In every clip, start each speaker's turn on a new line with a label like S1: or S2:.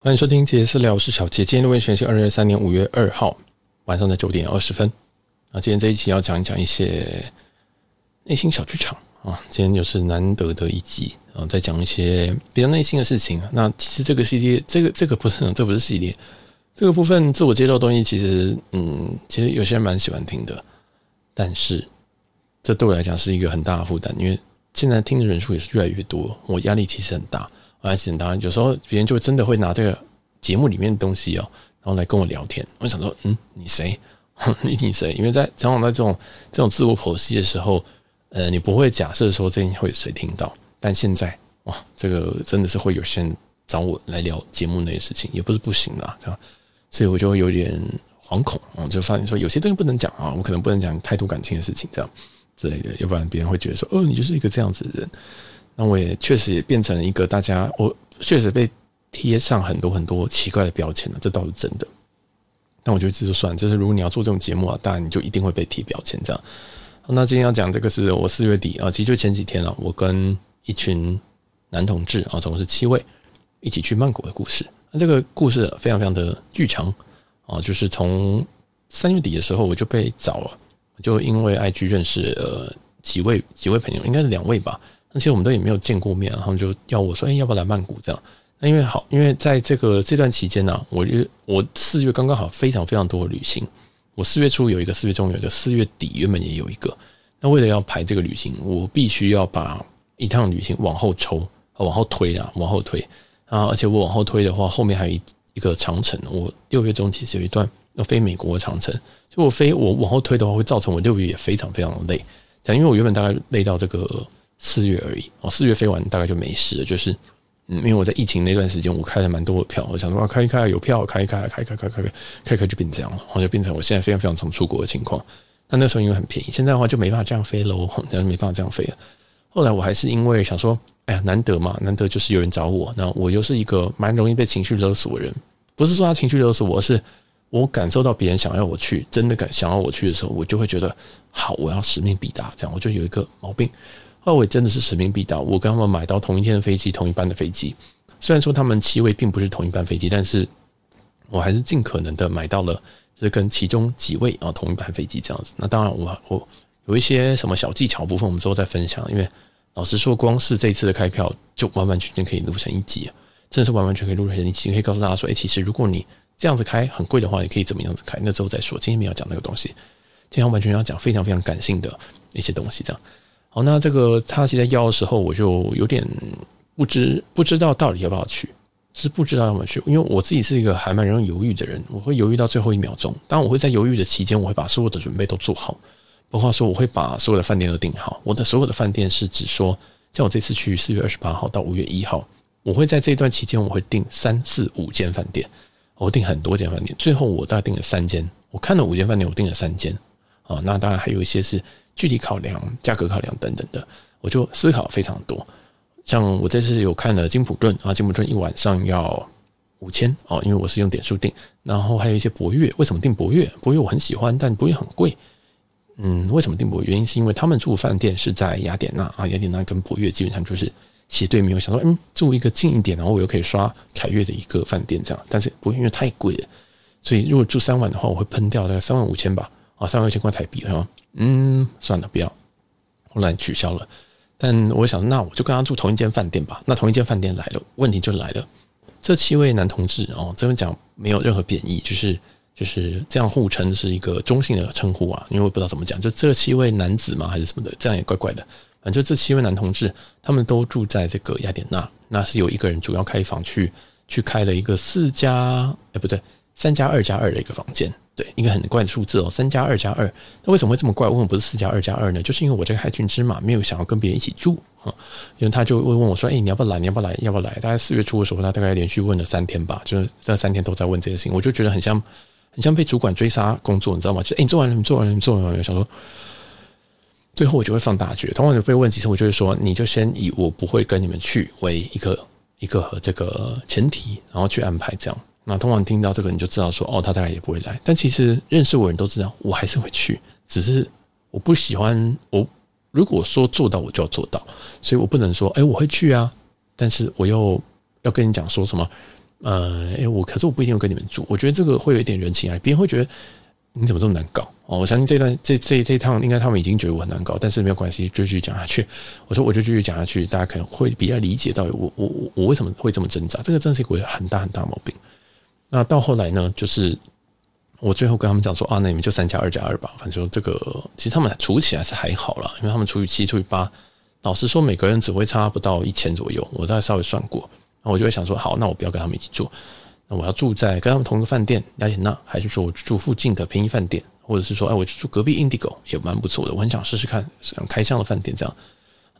S1: 欢迎收听杰私聊，我是小杰。今天录音时间是二零二三年五月二号晚上的九点二十分。那今天这一期要讲一讲一些内心小剧场啊。今天又是难得的一集啊，再讲一些比较内心的事情。那其实这个系列，这个这个不是，这不是系列，这个部分自我介绍东西，其实嗯，其实有些人蛮喜欢听的。但是这对我来讲是一个很大的负担，因为现在听的人数也是越来越多，我压力其实很大。我还是很当然，有时候别人就真的会拿这个节目里面的东西哦，然后来跟我聊天。我想说，嗯，你谁？你 你谁？因为在常常在这种这种自我剖析的时候，呃，你不会假设说这会谁听到。但现在哇，这个真的是会有些人找我来聊节目那些事情，也不是不行的，对吧？所以我就会有点惶恐啊，就发现说有些东西不能讲啊，我可能不能讲太多感情的事情，这样之类的，要不然别人会觉得说，哦，你就是一个这样子的人。那我也确实也变成了一个大家，我确实被贴上很多很多奇怪的标签了，这倒是真的。但我觉得这就算，就是如果你要做这种节目啊，当然你就一定会被贴标签这样。那今天要讲这个是我四月底啊，其实就前几天啊，我跟一群男同志啊，总共是七位，一起去曼谷的故事。那这个故事非常非常的剧长啊，就是从三月底的时候我就被找了，就因为 IG 认识呃几位几位朋友，应该是两位吧。那其实我们都也没有见过面，然后就要我说：“哎，要不要来曼谷？”这样。那因为好，因为在这个这段期间呢，我就我四月刚刚好非常非常多的旅行。我四月初有一个，四月中有一个，四月底原本也有一个。那为了要排这个旅行，我必须要把一趟旅行往后抽，往后推啊，往后推啊。而且我往后推的话，后面还有一一个长城。我六月中其实有一段要飞美国的长城，就我飞我往后推的话，会造成我六月也非常非常的累。但因为我原本大概累到这个。四月而已哦，四月飞完大概就没事了。就是，嗯，因为我在疫情那段时间，我开了蛮多的票，我想说开一开有票，开一开，开开开开开开开就变这样了，然后就变成我现在非常非常常出国的情况。那那时候因为很便宜，现在的话就没办法这样飞喽，就没办法这样飞了。后来我还是因为想说，哎呀，难得嘛，难得就是有人找我，那我又是一个蛮容易被情绪勒索的人，不是说他情绪勒索我，而是我感受到别人想要我去，真的感想要我去的时候，我就会觉得好，我要使命必达，这样我就有一个毛病。那我也真的是使命必达，我跟他们买到同一天的飞机，同一班的飞机。虽然说他们七位并不是同一班飞机，但是我还是尽可能的买到了，就是跟其中几位啊同一班飞机这样子。那当然我，我有一些什么小技巧部分，我们之后再分享。因为老实说，光是这次的开票，就完完全全可以录成一集，真的是完完全可以录成一集。可以告诉大家说，哎，其实如果你这样子开很贵的话，你可以怎么样子开？那之后再说。今天没有讲那个东西，今天完全要讲非常非常感性的一些东西，这样。好，那这个他其实在要的时候，我就有点不知不知道到底要不要去，是不知道要不要去，因为我自己是一个还蛮容易犹豫的人，我会犹豫到最后一秒钟。当然，我会在犹豫的期间，我会把所有的准备都做好，包括说我会把所有的饭店都订好。我的所有的饭店是指说，像我这次去四月二十八号到五月一号，我会在这段期间，我会订三四五间饭店，我订很多间饭店，最后我大概订了三间。我看了五间饭店，我订了三间。啊，那当然还有一些是。具体考量、价格考量等等的，我就思考非常多。像我这次有看了金普顿啊，金普顿一晚上要五千哦，因为我是用点数订。然后还有一些博悦，为什么订博悦？博悦我很喜欢，但博悦很贵。嗯，为什么订博悦？原因是因为他们住饭店是在雅典娜啊，雅典娜跟博悦基本上就是斜对面。我想说，嗯，住一个近一点，然后我又可以刷凯悦的一个饭店这样。但是博悦因为太贵了，所以如果住三晚的话，我会喷掉大概三万五千吧。啊，三万五千块台币，啊，嗯，算了，不要，后来取消了。但我想，那我就跟他住同一间饭店吧。那同一间饭店来了，问题就来了。这七位男同志哦，这边讲没有任何贬义，就是就是这样互称是一个中性的称呼啊，因为我不知道怎么讲，就这七位男子嘛，还是什么的，这样也怪怪的。反正这七位男同志，他们都住在这个雅典娜，那是有一个人主要开房去去开了一个四加，哎，不对，三加二加二的一个房间。对，一个很怪的数字哦，三加二加二。那为什么会这么怪？为什么不是四加二加二呢？就是因为我这个海军之马没有想要跟别人一起住啊，因为他就会问我说：“哎，你要不要来？你要不要来？要不要来？”大概四月初的时候，他大概连续问了三天吧，就是这三天都在问这些事情。我就觉得很像，很像被主管追杀工作，你知道吗？就哎，你做完了，你做完了，你做完了，想说，最后我就会放大绝。通常就被问几次，我就会说：“你就先以我不会跟你们去为一个一个这个前提，然后去安排这样。”那通常听到这个，你就知道说，哦，他大概也不会来。但其实认识我的人都知道，我还是会去，只是我不喜欢。我如果说做到，我就要做到，所以我不能说，哎，我会去啊。但是我又要跟你讲说什么，呃，哎，我可是我不一定会跟你们住，我觉得这个会有一点人情啊，别人会觉得你怎么这么难搞哦。我相信这段这这这一趟应该他们已经觉得我很难搞，但是没有关系，就继续讲下去。我说我就继续讲下去，大家可能会比较理解到我我我我为什么会这么挣扎，这个真是一个很大很大毛病。那到后来呢，就是我最后跟他们讲说啊，那你们就三加二加二吧，反正这个其实他们除起来是还好啦，因为他们除以七除以八，老实说每个人只会差不到一千左右，我大概稍微算过。那我就会想说，好，那我不要跟他们一起住，那我要住在跟他们同一个饭店雅典娜，还是说我住附近的便宜饭店，或者是说，哎，我去住隔壁 Indigo 也蛮不错的，我很想试试看想开箱的饭店这样。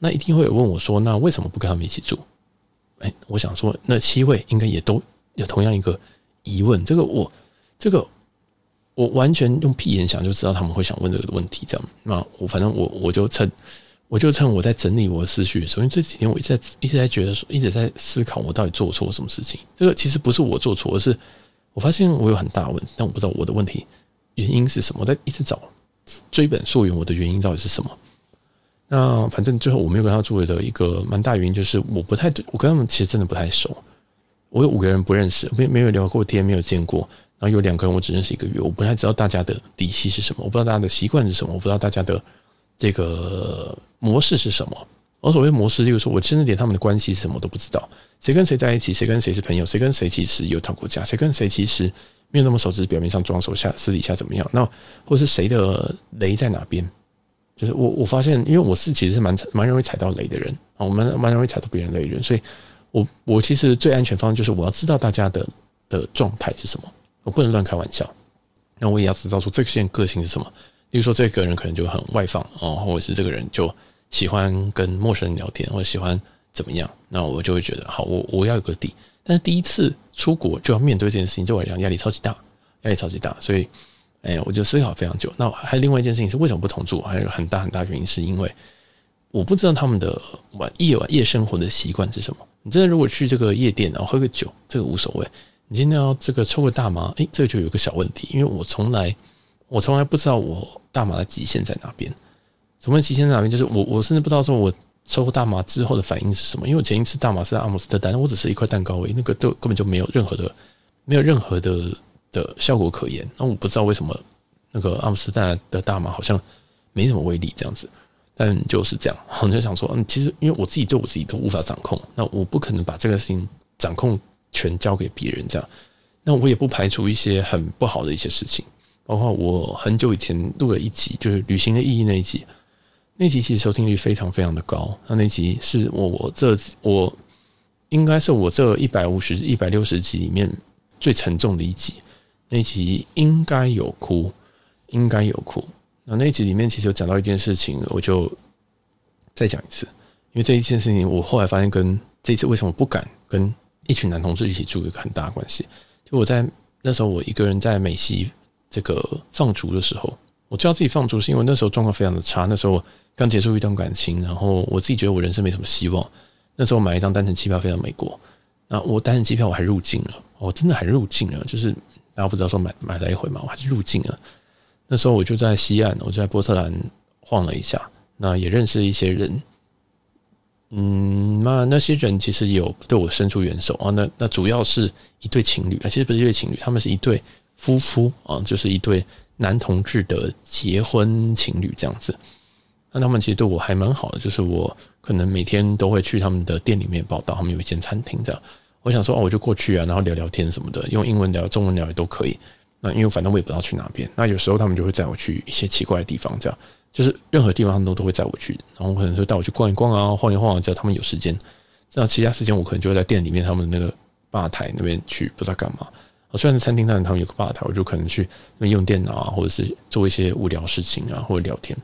S1: 那一定会有问我说，那为什么不跟他们一起住？哎，我想说，那七位应该也都有同样一个疑问，这个我这个我完全用屁眼想就知道他们会想问这个问题，这样。那我反正我我就趁。我就趁我在整理我的思绪的时候，因为这几天我一直在一直在觉得说，一直在思考我到底做错什么事情。这个其实不是我做错，而是我发现我有很大问题，但我不知道我的问题原因是什么。我在一直找追本溯源，我的原因到底是什么？那反正最后我没有跟他住的一个蛮大原因就是我不太，我跟他们其实真的不太熟。我有五个人不认识，没没有聊过天，没有见过。然后有两个人我只认识一个月，我不太知道大家的底细是什么，我不知道大家的习惯是什么，我不知道大家的这个。模式是什么？我所谓模式，就是说我真的连他们的关系是什么都不知道，谁跟谁在一起，谁跟谁是朋友，谁跟谁其实有吵过架，谁跟谁其实没有那么熟，只是表面上装熟，下私底下怎么样？那或是谁的雷在哪边？就是我我发现，因为我是其实是蛮蛮容易踩到雷的人啊，我们蛮容易踩到别人雷的人，所以我我其实最安全方就是我要知道大家的的状态是什么，我不能乱开玩笑。那我也要知道说这个人个性是什么，比如说这个人可能就很外放哦，或者是这个人就。喜欢跟陌生人聊天，或者喜欢怎么样，那我就会觉得好，我我要有个底。但是第一次出国就要面对这件事情，对我来讲压力超级大，压力超级大。所以，哎，我就思考非常久。那还有另外一件事情是，为什么不同住？还有一个很大很大原因，是因为我不知道他们的晚夜晚夜生活的习惯是什么。你真的如果去这个夜店，然后喝个酒，这个无所谓。你今天要这个抽个大麻，哎，这个就有个小问题，因为我从来我从来不知道我大麻的极限在哪边。什么极限在哪边？就是我，我甚至不知道说我抽大麻之后的反应是什么。因为我前一次大麻是在阿姆斯特丹，我只是一块蛋糕而已，那个都根本就没有任何的，没有任何的的效果可言。那我不知道为什么那个阿姆斯特丹的大麻好像没什么威力这样子，但就是这样。我就想说，嗯，其实因为我自己对我自己都无法掌控，那我不可能把这个事情掌控权交给别人这样。那我也不排除一些很不好的一些事情，包括我很久以前录了一集，就是旅行的意义那一集。那集其实收听率非常非常的高，那那集是我我这我应该是我这一百五十一百六十集里面最沉重的一集，那集应该有哭，应该有哭。那那集里面其实有讲到一件事情，我就再讲一次，因为这一件事情我后来发现跟这次为什么不敢跟一群男同志一起住有个很大的关系。就我在那时候我一个人在美西这个放逐的时候，我知道自己放逐是因为那时候状况非常的差，那时候。刚结束一段感情，然后我自己觉得我人生没什么希望。那时候买一张单程机票飞到美国，那我单程机票我还入境了，我真的还入境了，就是大家不知道说买买来回嘛，我还是入境了。那时候我就在西岸，我就在波特兰晃了一下，那也认识一些人。嗯，那那些人其实有对我伸出援手啊。那那主要是一对情侣啊，其实不是一对情侣，他们是一对夫妇啊，就是一对男同志的结婚情侣这样子。那他们其实对我还蛮好的，就是我可能每天都会去他们的店里面报到，他们有一间餐厅这样。我想说哦，我就过去啊，然后聊聊天什么的，用英文聊、中文聊也都可以。那因为反正我也不知道去哪边，那有时候他们就会载我去一些奇怪的地方，这样就是任何地方他们都都会载我去，然后可能就带我去逛一逛啊，晃一晃啊，只要他们有时间。那其他时间我可能就会在店里面他们那个吧台那边去，不知道干嘛。我虽然是餐厅，但他们有个吧台，我就可能去那边用电脑啊，或者是做一些无聊事情啊，或者聊天。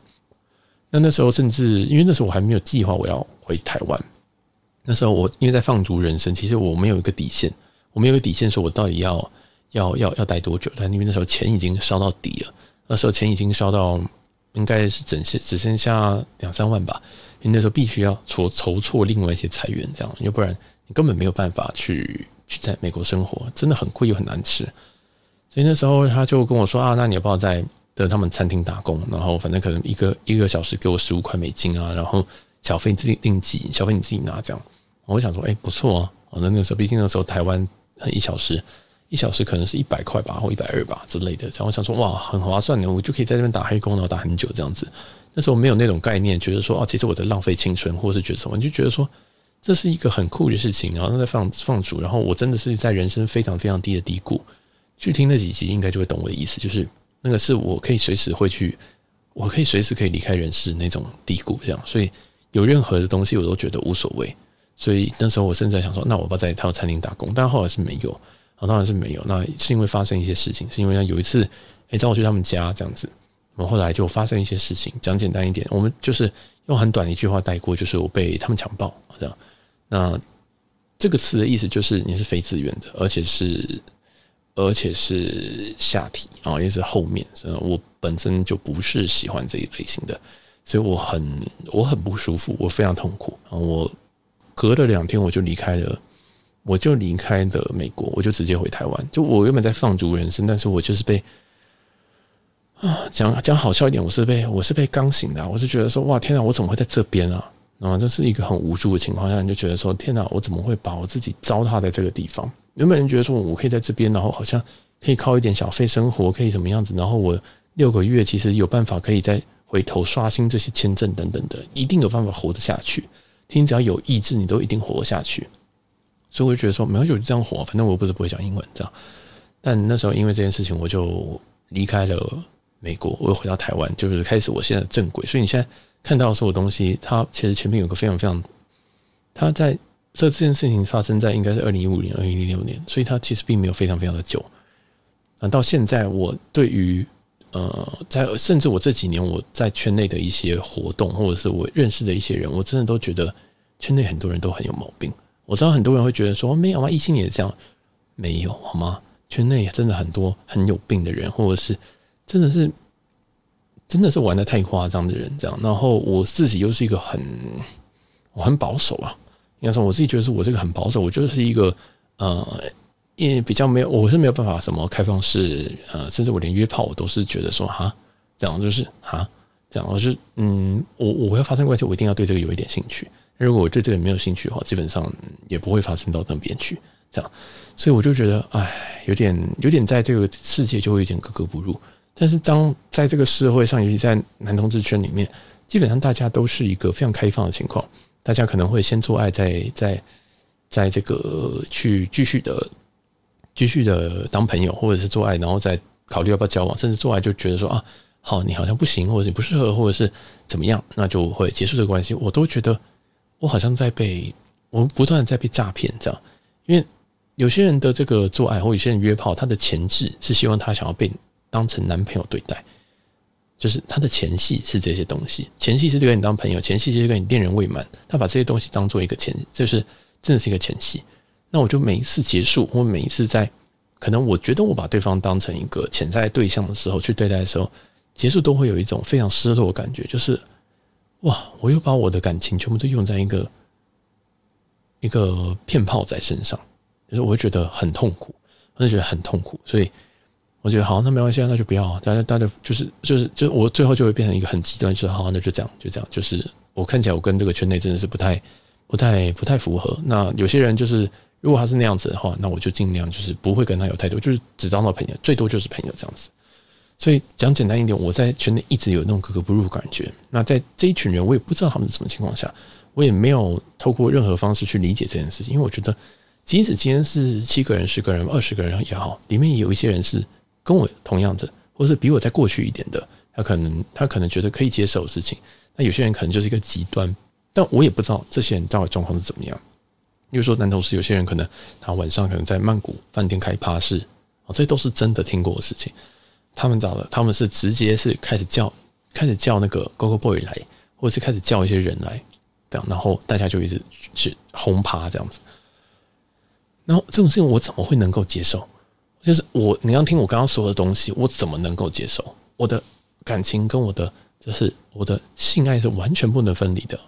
S1: 那那时候甚至，因为那时候我还没有计划我要回台湾。那时候我因为在放逐人生，其实我没有一个底线，我没有一个底线，说我到底要要要要待多久？但因为那时候钱已经烧到底了，那时候钱已经烧到应该是整些只剩下两三万吧。因为那时候必须要筹筹措另外一些财源，这样，要不然你根本没有办法去去在美国生活，真的很贵又很难吃。所以那时候他就跟我说啊，那你要不要在？的他们餐厅打工，然后反正可能一个一个小时给我十五块美金啊，然后小费自己应急，小费你自己拿这样。我想说，哎，不错啊。那那个时候，毕竟那时候台湾一小时，一小时可能是一百块吧，或一百二吧之类的。然后想说，哇，很划算的，我就可以在这边打黑工，然后打很久这样子。那时候没有那种概念，觉得说啊，其实我在浪费青春，或者是觉得什么，你就觉得说这是一个很酷的事情。然后在放放逐，然后我真的是在人生非常非常低的低谷。去听那几集，应该就会懂我的意思，就是那个是我可以随时会去，我可以随时可以离开人世那种低谷，这样。所以有任何的东西，我都觉得无所谓。所以那时候我甚至在想说，那我要在一套餐厅打工，但后来是没有，啊，当然是没有。那是因为发生一些事情，是因为有一次，诶，找我去他们家这样子，我们后来就发生一些事情。讲简单一点，我们就是用很短的一句话带过，就是我被他们强暴，这样。那这个词的意思就是你是非自愿的，而且是。而且是下体啊，也是后面。所以我本身就不是喜欢这一类型的，所以我很我很不舒服，我非常痛苦啊。我隔了两天我就离开了，我就离开了美国，我就直接回台湾。就我原本在放逐人生，但是我就是被啊讲讲好笑一点，我是被我是被刚醒的。我就觉得说哇天哪，我怎么会在这边啊？啊，这是一个很无助的情况下，你就觉得说天哪，我怎么会把我自己糟蹋在这个地方？原本人觉得说，我可以在这边，然后好像可以靠一点小费生活，可以怎么样子？然后我六个月其实有办法可以再回头刷新这些签证等等的，一定有办法活得下去。听，只要有意志，你都一定活得下去。所以我就觉得说，没有就这样活，反正我又不是不会讲英文，这样。但那时候因为这件事情，我就离开了美国，我又回到台湾，就是开始我现在的正轨。所以你现在看到的所有东西，它其实前面有个非常非常，它在。这这件事情发生在应该是二零一五年、二零一六年，所以它其实并没有非常非常的久。啊，到现在我对于呃，在甚至我这几年我在圈内的一些活动，或者是我认识的一些人，我真的都觉得圈内很多人都很有毛病。我知道很多人会觉得说没有啊？异性也这样，没有好吗？圈内真的很多很有病的人，或者是真的是真的是玩的太夸张的人，这样。然后我自己又是一个很我很保守啊。应该说，我自己觉得是我这个很保守，我就是一个呃，因为比较没有，我是没有办法什么开放式，呃，甚至我连约炮我都是觉得说哈，这样就是哈，这样我是嗯，我我要发生关系，我一定要对这个有一点兴趣。如果我对这个没有兴趣的话，基本上也不会发生到那边去。这样，所以我就觉得，哎，有点有点在这个世界就会有点格格不入。但是当在这个社会上，尤其在男同志圈里面，基本上大家都是一个非常开放的情况。大家可能会先做爱，再再在这个去继续的继续的当朋友，或者是做爱，然后再考虑要不要交往，甚至做爱就觉得说啊，好，你好像不行，或者你不适合，或者是怎么样，那就会结束这个关系。我都觉得我好像在被我不断的在被诈骗，这样，因为有些人的这个做爱，或有些人约炮，他的前置是希望他想要被当成男朋友对待。就是他的前戏是这些东西，前戏是跟你当朋友，前戏是跟你恋人未满，他把这些东西当做一个前，就是真的是一个前戏。那我就每一次结束，或每一次在可能我觉得我把对方当成一个潜在对象的时候去对待的时候，结束都会有一种非常失落的感觉，就是哇，我又把我的感情全部都用在一个一个骗炮仔身上，就是我会觉得很痛苦，我就觉得很痛苦，所以。我觉得好，那没关系，那就不要。大家，大家就是，就是，就，我最后就会变成一个很极端，就是好，那就这样，就这样。就是我看起来，我跟这个圈内真的是不太、不太、不太符合。那有些人就是，如果他是那样子的话，那我就尽量就是不会跟他有太多，就是只当到朋友，最多就是朋友这样子。所以讲简单一点，我在圈内一直有那种格格不入感觉。那在这一群人，我也不知道他们是什么情况下，我也没有透过任何方式去理解这件事情，因为我觉得，即使今天是七个人、十个人、二十个人也好，里面有一些人是。跟我同样的，或是比我再过去一点的，他可能他可能觉得可以接受的事情。那有些人可能就是一个极端，但我也不知道这些人到底状况是怎么样。比如说男同事，有些人可能他晚上可能在曼谷饭店开趴式，哦，这都是真的听过的事情。他们找的，他们是直接是开始叫开始叫那个 Gogo Boy 来，或者是开始叫一些人来，这样，然后大家就一直去轰趴这样子。然后这种事情我怎么会能够接受？就是我，你要听我刚刚说的东西，我怎么能够接受？我的感情跟我的就是我的性爱是完全不能分离的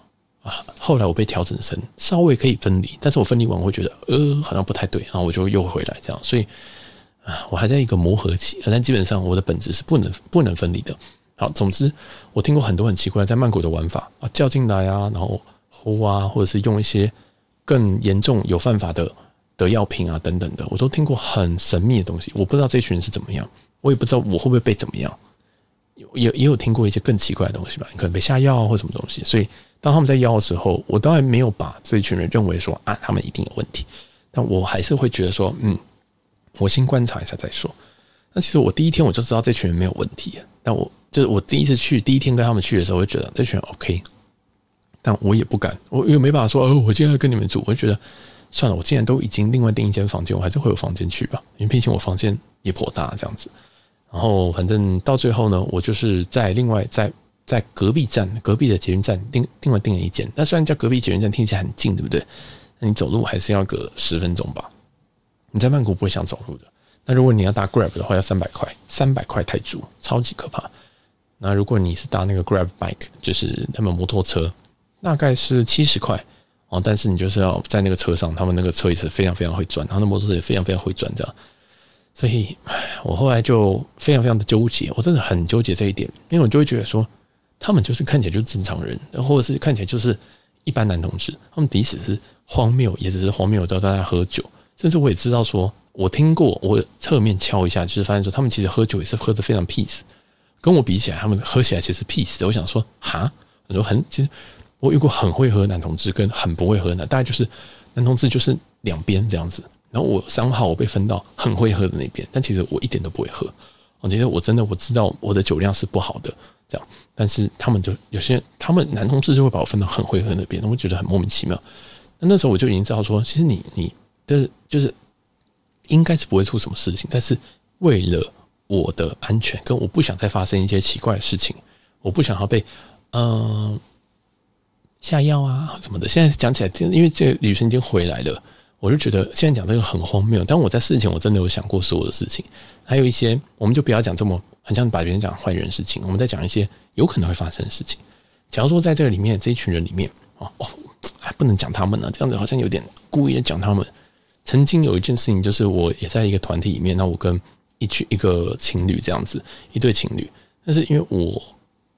S1: 啊！后来我被调整成稍微可以分离，但是我分离完我会觉得呃好像不太对，然后我就又回来这样，所以啊，我还在一个磨合期。但基本上我的本质是不能不能分离的。好，总之我听过很多很奇怪在曼谷的玩法啊，叫进来啊，然后呼啊，或者是用一些更严重有犯法的。的药品啊等等的，我都听过很神秘的东西。我不知道这群人是怎么样，我也不知道我会不会被怎么样。有也也有听过一些更奇怪的东西吧，可能被下药或什么东西。所以当他们在药的时候，我当然没有把这一群人认为说啊，他们一定有问题。但我还是会觉得说，嗯，我先观察一下再说。那其实我第一天我就知道这群人没有问题，但我就是我第一次去第一天跟他们去的时候，我就觉得这群人 OK。但我也不敢，我又没办法说哦，我今天要跟你们住，我就觉得算了，我既然都已经另外订一间房间，我还是会有房间去吧，因为毕竟我房间也颇大这样子。然后反正到最后呢，我就是在另外在在隔壁站隔壁的捷运站订另外订了一间。那虽然叫隔壁捷运站听起来很近，对不对？那你走路还是要隔十分钟吧？你在曼谷不会想走路的。那如果你要搭 Grab 的话，要三百块，三百块泰铢，超级可怕。那如果你是搭那个 Grab Bike，就是他们摩托车。大概是七十块哦，但是你就是要在那个车上，他们那个车也是非常非常会转，他们的摩托车也非常非常会转，这样。所以，我后来就非常非常的纠结，我真的很纠结这一点，因为我就会觉得说，他们就是看起来就是正常人，或者是看起来就是一般男同志，他们即使是荒谬，也只是荒谬，到大家喝酒，甚至我也知道说，我听过，我侧面敲一下，就是发现说，他们其实喝酒也是喝得非常 peace，跟我比起来，他们喝起来其实 peace 的。我想说，哈，我说很其实。我遇过很会喝的男同志跟很不会喝的男，大概就是男同志就是两边这样子。然后我三号我被分到很会喝的那边，但其实我一点都不会喝。我觉得我真的我知道我的酒量是不好的，这样。但是他们就有些他们男同志就会把我分到很会喝那边，我觉得很莫名其妙。那那时候我就已经知道说，其实你你就是就是应该是不会出什么事情，但是为了我的安全，跟我不想再发生一些奇怪的事情，我不想要被嗯。下药啊什么的，现在讲起来，因为这个旅程已经回来了，我就觉得现在讲这个很荒谬。但我在事前我真的有想过所有的事情，还有一些我们就不要讲这么很像把别人讲坏人的事情，我们再讲一些有可能会发生的事情。假如说在这个里面这一群人里面哦哦，还不能讲他们呢，这样子好像有点故意的讲他们。曾经有一件事情，就是我也在一个团体里面，那我跟一群一个情侣这样子，一对情侣，但是因为我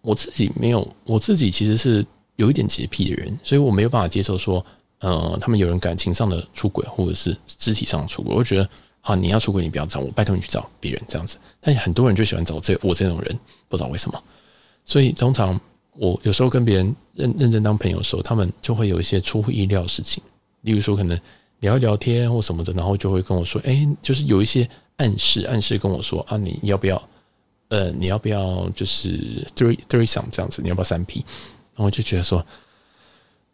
S1: 我自己没有，我自己其实是。有一点洁癖的人，所以我没有办法接受说，呃，他们有人感情上的出轨，或者是肢体上的出轨。我觉得，好，你要出轨，你不要找我，拜托你去找别人这样子。但很多人就喜欢找这我这种人，不知道为什么。所以通常我有时候跟别人认认真当朋友的时候，他们就会有一些出乎意料的事情，例如说可能聊一聊天或什么的，然后就会跟我说，哎，就是有一些暗示，暗示跟我说啊，你要不要，呃，你要不要就是 three threesome 这样子，你要不要三 P？然后我就觉得说，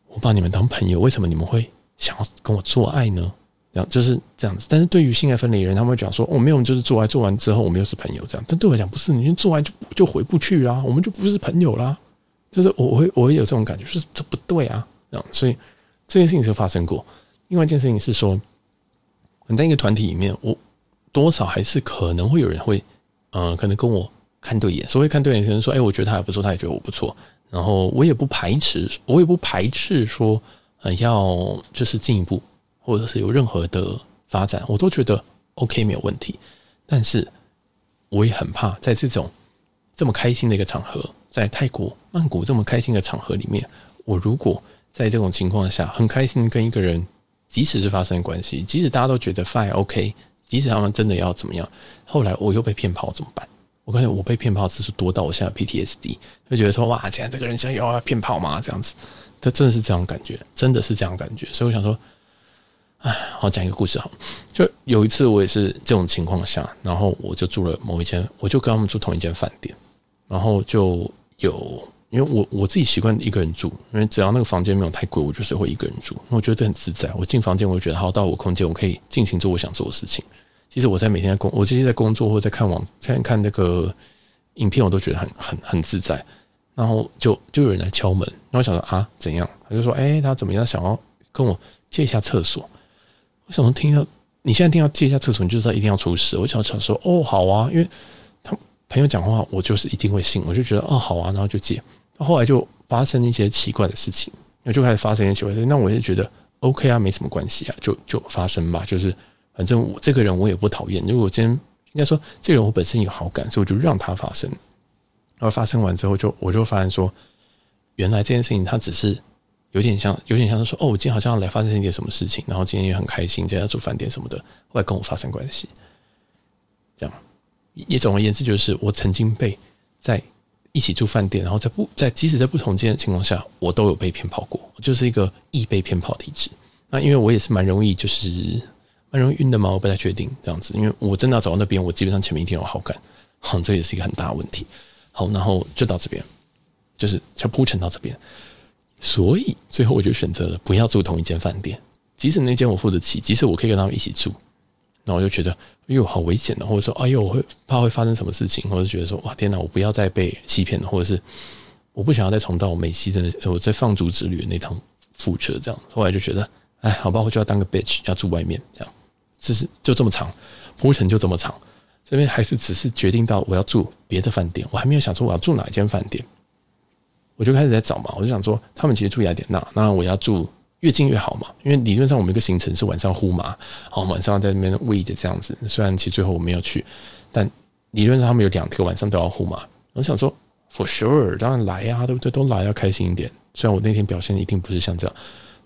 S1: 我把你们当朋友，为什么你们会想要跟我做爱呢？这样就是这样子。但是对于性爱分离人，他们会讲说，我没有，就是做爱做完之后，我们又是朋友这样。但对我来讲，不是，你做完就就回不去啦，我们就不是朋友啦。就是我会我会有这种感觉，就是这不对啊。这样，所以这件事情就发生过。另外一件事情是说，我在一个团体里面，我多少还是可能会有人会，呃，可能跟我看对眼。所谓看对眼，可能说，哎，我觉得他还不错，他也觉得我不错。然后我也不排斥，我也不排斥说，呃，要就是进一步，或者是有任何的发展，我都觉得 OK 没有问题。但是我也很怕在这种这么开心的一个场合，在泰国曼谷这么开心的场合里面，我如果在这种情况下很开心跟一个人，即使是发生关系，即使大家都觉得 fine OK，即使他们真的要怎么样，后来我又被骗跑怎么办？我感觉我被骗炮次数多到我现在 PTSD，就觉得说哇，现在这个人想要要骗炮吗？这样子，这真的是这样感觉，真的是这样感觉。所以我想说，哎，好讲一个故事好。就有一次我也是这种情况下，然后我就住了某一间，我就跟他们住同一间饭店，然后就有因为我我自己习惯一个人住，因为只要那个房间没有太贵，我就是会一个人住。我觉得这很自在，我进房间我就觉得好，到我空间我可以尽情做我想做的事情。其实我在每天在工，我其实在工作或者在看网、看看那个影片，我都觉得很很很自在。然后就就有人来敲门，然后想说啊，怎样？他就说，哎，他怎么样？想要跟我借一下厕所。我想说，听到你现在听到借一下厕所，你就知道一定要出事。我想想说，哦，好啊，因为他朋友讲话，我就是一定会信。我就觉得，哦，好啊，然后就借。后来就发生一些奇怪的事情，那就开始发生一些奇怪的事情。那我也觉得 OK 啊，没什么关系啊，就就发生吧，就是。反正我这个人我也不讨厌，如果今天应该说这个人我本身有好感，所以我就让他发生。然后发生完之后就，我就发现说，原来这件事情他只是有点像，有点像说，哦，我今天好像要来发生一点什么事情，然后今天也很开心，今天要住饭店什么的，会跟我发生关系。这样，也总而言之，就是我曾经被在一起住饭店，然后在不在即使在不同间的情况下，我都有被骗跑过，就是一个易被骗跑体质。那因为我也是蛮容易，就是蛮容易晕的嘛，我不太确定这样子，因为我真的要走到那边，我基本上前面一定有好感，好，这也是一个很大的问题。好，然后就到这边，就是就铺陈到这边，所以最后我就选择了不要住同一间饭店，即使那间我付得起，即使我可以跟他们一起住。那我就觉得，哎呦，好危险的，或者说，哎呦，我会怕会发生什么事情，或者觉得说，哇，天哪，我不要再被欺骗了，或者是我不想要再重蹈我美西的我在放逐之旅的那趟覆辙，这样。后来就觉得，哎，好吧，我就要当个 bitch，要住外面，这样，就是就这么长，铺陈就这么长。这边还是只是决定到我要住别的饭店，我还没有想说我要住哪一间饭店，我就开始在找嘛，我就想说，他们其实住雅典娜，那我要住。越近越好嘛，因为理论上我们一个行程是晚上呼麻，好，晚上在那边 wait 这样子。虽然其实最后我没有去，但理论上他们有两个晚上都要呼麻。我想说，for sure，当然来呀、啊，对不对？都来要开心一点。虽然我那天表现一定不是像这样，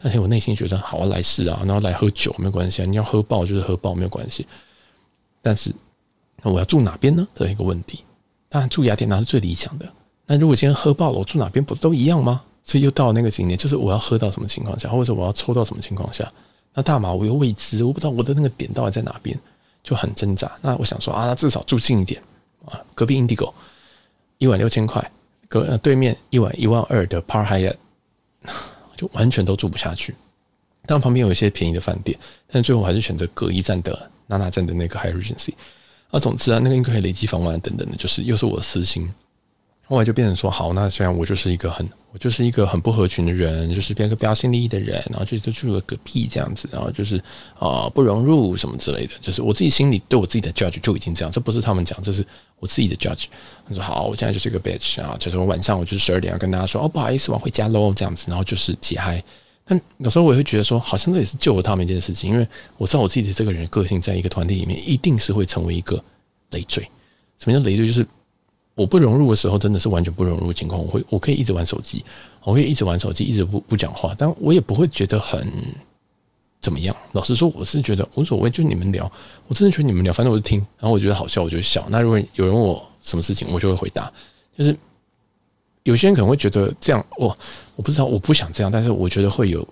S1: 但是我内心觉得好来试啊，然后来喝酒没有关系啊，你要喝爆就是喝爆没有关系。但是那我要住哪边呢？这一个问题。当然住雅典娜是最理想的。那如果今天喝爆了，我住哪边不都一样吗？所以又到那个景点，就是我要喝到什么情况下，或者我要抽到什么情况下，那大麻我又未知，我不知道我的那个点到底在哪边，就很挣扎。那我想说啊，那至少住近一点啊，隔壁 Indigo 一晚六千块，隔呃对面一晚一万二的 Park Hyatt，就完全都住不下去。当然旁边有一些便宜的饭店，但最后还是选择隔一站的娜娜站的那个 Hydrgency。啊，总之啊，那个应该可以累积房晚等等的，就是又是我的私心。后来就变成说，好，那虽然我就是一个很，我就是一个很不合群的人，就是变个标新立异的人，然后就就住了隔壁这样子，然后就是啊、呃、不融入什么之类的，就是我自己心里对我自己的 judge 就已经这样，这不是他们讲，这是我自己的 judge。他说好，我现在就是一个 bitch 啊，就是我晚上我就是十二点要跟大家说，哦不好意思，我回家喽这样子，然后就是解嗨。但有时候我也会觉得说，好像这也是救了他们一件事情，因为我知道我自己的这个人个性，在一个团体里面一定是会成为一个累赘。什么叫累赘？就是。我不融入的时候，真的是完全不融入情况。我会，我可以一直玩手机，我可以一直玩手机，一直不不讲话，但我也不会觉得很怎么样。老实说，我是觉得无所谓，就你们聊，我真的觉得你们聊，反正我就听，然后我觉得好笑，我就笑。那如果有人问我什么事情，我就会回答。就是有些人可能会觉得这样，我我不知道，我不想这样，但是我觉得会有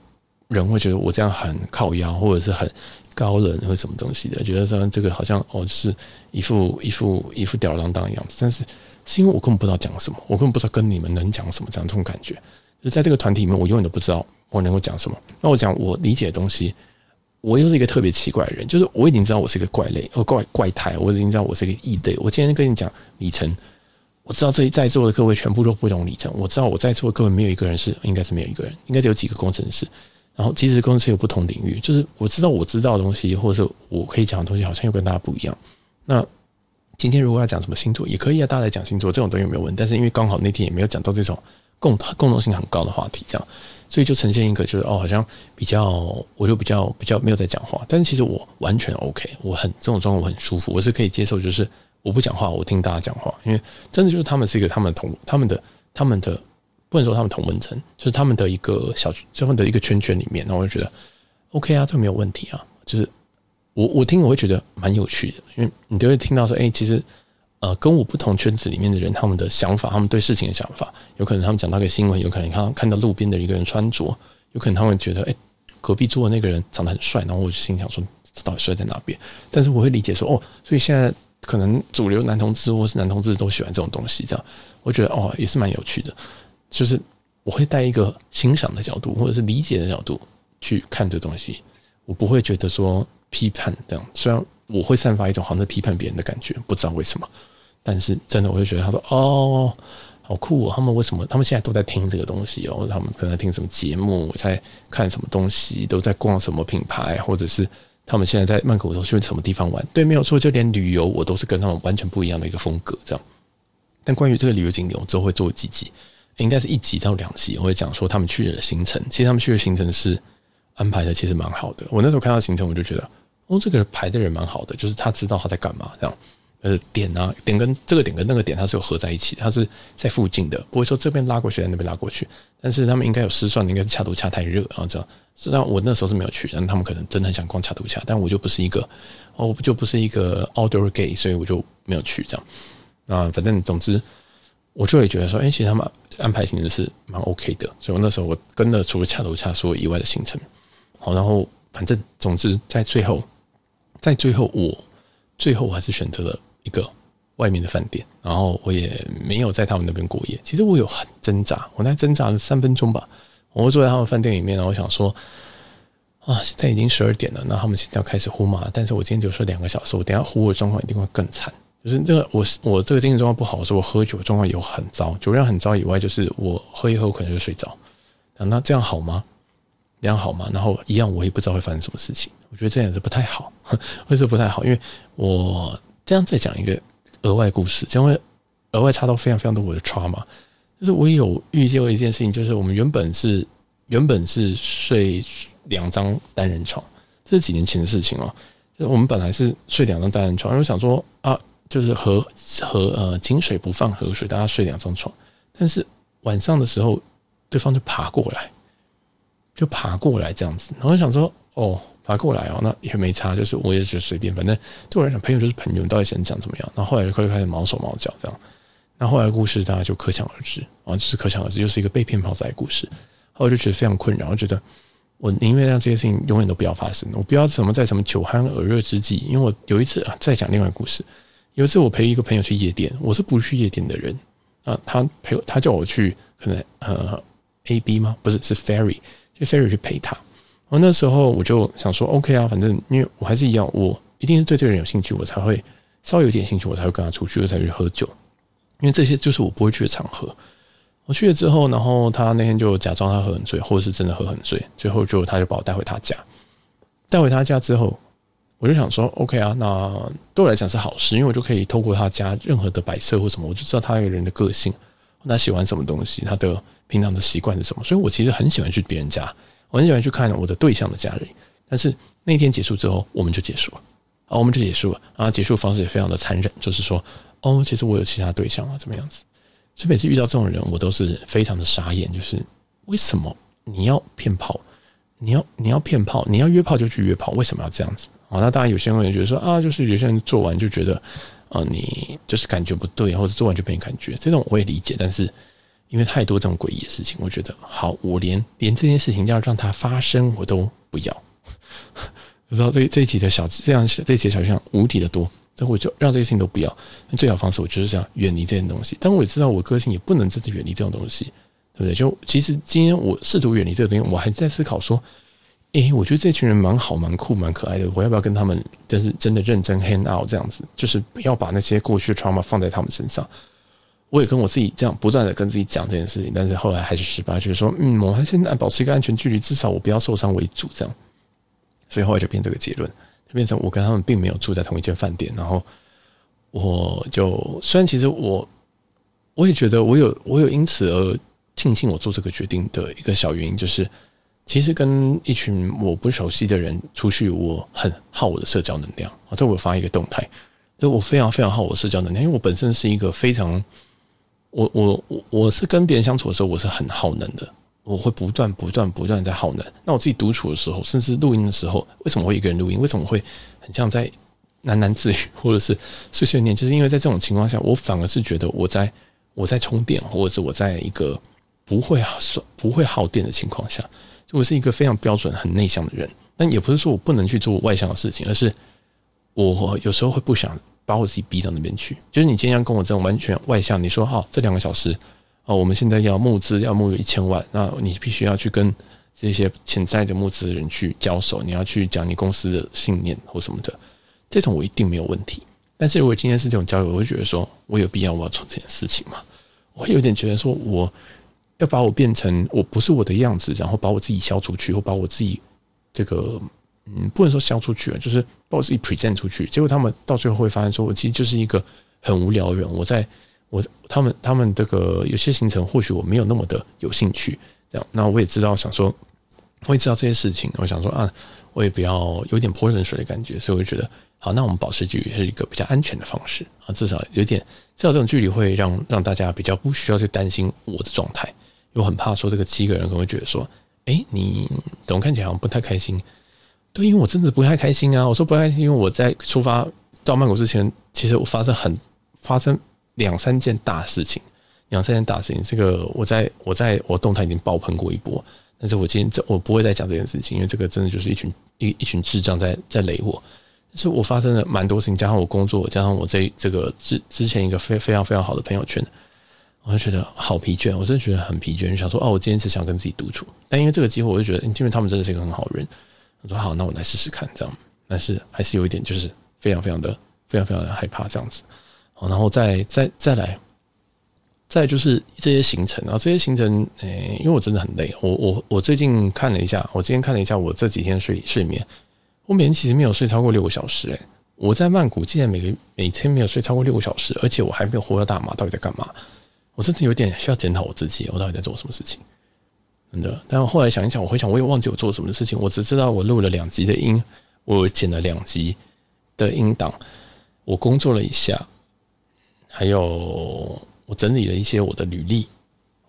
S1: 人会觉得我这样很靠腰，或者是很高冷，或者什么东西的，觉得说这个好像哦，是一副一副一副吊儿郎当的样子，但是。是因为我根本不知道讲什么，我根本不知道跟你们能讲什么，这样这种感觉，就在这个团体里面，我永远都不知道我能够讲什么。那我讲我理解的东西，我又是一个特别奇怪的人，就是我已经知道我是一个怪类，呃，怪怪胎，我已经知道我是一个异类。我今天跟你讲里程，我知道这在座的各位全部都不懂里程，我知道我在座的各位没有一个人是，应该是没有一个人，应该只有几个工程师。然后即使工程师有不同领域，就是我知道我知道的东西，或者是我可以讲的东西，好像又跟大家不一样。那。今天如果要讲什么星座也可以啊，大家来讲星座这种东西有没有问？但是因为刚好那天也没有讲到这种共共同性很高的话题，这样，所以就呈现一个就是哦，好像比较我就比较比较没有在讲话。但是其实我完全 OK，我很这种状况我很舒服，我是可以接受，就是我不讲话，我听大家讲话，因为真的就是他们是一个他们的同他们的他们的不能说他们同温层，就是他们的一个小他们的一个圈圈里面，然后我就觉得 OK 啊，这没有问题啊，就是。我我听我会觉得蛮有趣的，因为你就会听到说，哎，其实，呃，跟我不同圈子里面的人，他们的想法，他们对事情的想法，有可能他们讲到一个新闻，有可能看看到路边的一个人穿着，有可能他们觉得，哎，隔壁坐的那个人长得很帅，然后我就心想说，这到底帅在哪边？但是我会理解说，哦，所以现在可能主流男同志或是男同志都喜欢这种东西，这样，我觉得哦，也是蛮有趣的，就是我会带一个欣赏的角度或者是理解的角度去看这东西，我不会觉得说。批判这样，虽然我会散发一种好像在批判别人的感觉，不知道为什么，但是真的，我就觉得他说哦，好酷哦，他们为什么？他们现在都在听这个东西哦，他们可能在听什么节目，在看什么东西，都在逛什么品牌，或者是他们现在在曼谷都去什么地方玩？对，没有错，就连旅游我都是跟他们完全不一样的一个风格这样。但关于这个旅游景点，我之后会做几集，应该是一集到两集，我会讲说他们去的行程。其实他们去的行程是。安排的其实蛮好的，我那时候看到行程，我就觉得，哦，这个人排的人蛮好的，就是他知道他在干嘛这样。呃点啊点跟这个点跟那个点它是有合在一起，它是在附近的，不会说这边拉过去，在那边拉过去。但是他们应该有失算，应该是恰图恰太热啊，这样。虽然我那时候是没有去，但他们可能真的很想逛恰图恰，但我就不是一个，哦，我就不是一个 outdoor gay，所以我就没有去这样。啊，反正总之，我就会觉得说，哎，其实他们安排行程是蛮 OK 的，所以我那时候我跟了除了恰图恰所有以外的行程。好，然后反正总之在最后，在最后我最后我还是选择了一个外面的饭店，然后我也没有在他们那边过夜。其实我有很挣扎，我在挣扎了三分钟吧。我坐在他们饭店里面，然后我想说，啊，现在已经十二点了，那他们现在要开始呼嘛，但是我今天就睡两个小时，我等下呼的状况一定会更惨。就是这个，我我这个精神状况不好的时候，我喝酒状况有很糟，酒量很糟以外，就是我喝一喝我可能就睡着。那这样好吗？良好吗？然后一样，我也不知道会发生什么事情。我觉得这样子不太好，为什么不太好？因为我这样再讲一个额外故事，将会额外插到非常非常多我的 trauma。就是我有遇见过一件事情，就是我们原本是原本是睡两张单人床，这是几年前的事情哦。就是我们本来是睡两张单人床，因为想说啊，就是河河呃井水不犯河水，大家睡两张床。但是晚上的时候，对方就爬过来。就爬过来这样子，然后想说，哦，爬过来哦，那也没差，就是我也觉得随便，反正对我来讲，朋友就是朋友，你到底想讲怎么样？然后后来就开始毛手毛脚这样，那后来故事大家就可想而知啊，就是可想而知，又是一个被骗跑仔的故事。后来就觉得非常困扰，我觉得我宁愿让这些事情永远都不要发生，我不要什么在什么酒酣耳热之际，因为我有一次啊，再讲另外一个故事，有一次我陪一个朋友去夜店，我是不去夜店的人啊，他陪我，他叫我去，可能呃 A B 吗？不是，是 Ferry。就飞瑞去陪他，然后那时候我就想说，OK 啊，反正因为我还是一样，我一定是对这个人有兴趣，我才会稍微有点兴趣，我才会跟他出去，我才去喝酒。因为这些就是我不会去的场合。我去了之后，然后他那天就假装他喝很醉，或者是真的喝很醉，最后就他就把我带回他家。带回他家之后，我就想说，OK 啊，那对我来讲是好事，因为我就可以透过他家任何的摆设或什么，我就知道他一个人的个性，他喜欢什么东西，他的。平常的习惯是什么？所以我其实很喜欢去别人家，我很喜欢去看我的对象的家人。但是那天结束之后，我们就结束了啊，我们就结束了啊。结束方式也非常的残忍，就是说，哦，其实我有其他对象啊，怎么样子？所以每次遇到这种人，我都是非常的傻眼，就是为什么你要骗炮？你要你要骗炮？你要约炮就去约炮？为什么要这样子？啊，那当然有些人会觉得说啊，就是有些人做完就觉得啊，你就是感觉不对，或者做完就没感觉，这种我也理解，但是。因为太多这种诡异的事情，我觉得好，我连连这件事情要让它发生我都不要。我知道这这几的小这样这几小象无敌的多，但我就让这些事情都不要。那最好方式，我就是想远离这件东西。但我也知道我个性也不能真的远离这种东西，对不对？就其实今天我试图远离这个东西，我还在思考说，诶，我觉得这群人蛮好、蛮酷、蛮可爱的，我要不要跟他们就是真的认真 hang out 这样子？就是不要把那些过去的 trauma 放在他们身上。我也跟我自己这样不断的跟自己讲这件事情，但是后来还是失败，就是说，嗯，我还现在保持一个安全距离，至少我不要受伤为主，这样。所以后来就变这个结论，就变成我跟他们并没有住在同一间饭店，然后我就虽然其实我我也觉得我有我有因此而庆幸我做这个决定的一个小原因，就是其实跟一群我不熟悉的人出去，我很耗我的社交能量啊。这我发一个动态，就我非常非常耗我的社交能量，因为我本身是一个非常。我我我我是跟别人相处的时候，我是很耗能的，我会不断不断不断在耗能。那我自己独处的时候，甚至录音的时候，为什么会一个人录音？为什么会很像在喃喃自语，或者是碎碎念？就是因为在这种情况下，我反而是觉得我在我在充电，或者是我在一个不会不会耗电的情况下，我是一个非常标准很内向的人。但也不是说我不能去做外向的事情，而是我有时候会不想。把我自己逼到那边去，就是你今天要跟我这种完全外向，你说好这两个小时啊，我们现在要募资，要募一千万，那你必须要去跟这些潜在的募资人去交手，你要去讲你公司的信念或什么的，这种我一定没有问题。但是如果今天是这种交流，我会觉得说我有必要我要做这件事情吗？我有点觉得说我要把我变成我不是我的样子，然后把我自己消出去，或把我自己这个。嗯，不能说消出去了，就是把我自己 present 出去。结果他们到最后会发现，说我其实就是一个很无聊的人。我在我他们他们这个有些行程，或许我没有那么的有兴趣。这样，那我也知道，想说我也知道这些事情。我想说啊，我也不要有点泼冷水的感觉，所以我就觉得好，那我们保持距离是一个比较安全的方式啊，至少有点，至少这种距离会让让大家比较不需要去担心我的状态，我很怕说这个七个人可能会觉得说，哎，你怎么看起来好像不太开心？对，因为我真的不太开心啊！我说不太开心，因为我在出发到曼谷之前，其实我发生很发生两三件大事情，两三件大事情，这个我在我在我动态已经爆喷过一波，但是我今天这我不会再讲这件事情，因为这个真的就是一群一一群智障在在雷我。但是我发生了蛮多事情，加上我工作，加上我这这个之之前一个非非常非常好的朋友圈，我就觉得好疲倦，我真的觉得很疲倦，就想说哦，我今天只想跟自己独处，但因为这个机会，我就觉得，因为他们真的是一个很好的人，我说好，那我来试试看这样，但是还是有一点就是非常非常的非常非常的害怕这样子，好，然后再再再来，再就是这些行程，然后这些行程，诶，因为我真的很累，我我我最近看了一下，我今天看了一下我这几天睡睡眠。我每天其实没有睡超过六个小时，诶，我在曼谷竟然每个每天没有睡超过六个小时，而且我还没有活到大麻，到底在干嘛？我甚至有点需要检讨我自己，我到底在做什么事情？真的。但我后来想一想，我回想，我也忘记我做什么事情，我只知道我录了两集的音，我剪了两集的音档，我工作了一下，还有我整理了一些我的履历，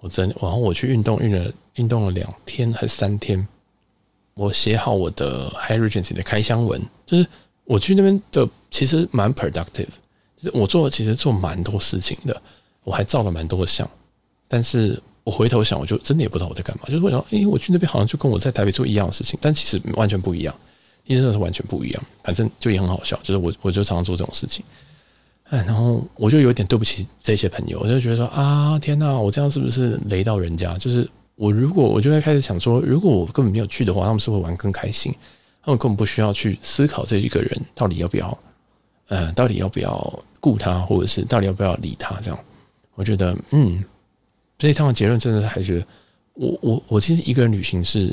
S1: 我整，然后我去运动，运了运动了两天还是三天。我写好我的 High Regency 的开箱文，就是我去那边的其实蛮 productive，就是我做其实做蛮多事情的，我还照了蛮多的相，但是我回头想，我就真的也不知道我在干嘛。就是我想，诶，我去那边好像就跟我在台北做一样的事情，但其实完全不一样，其实真的是完全不一样。反正就也很好笑，就是我我就常常做这种事情，哎，然后我就有点对不起这些朋友，我就觉得说啊，天哪，我这样是不是雷到人家？就是。我如果我就会开始想说，如果我根本没有去的话，他们是会玩更开心。他们根本不需要去思考这一个人到底要不要，呃，到底要不要顾他，或者是到底要不要理他。这样，我觉得，嗯，这一趟的结论真的是还觉得，我我我其实一个人旅行是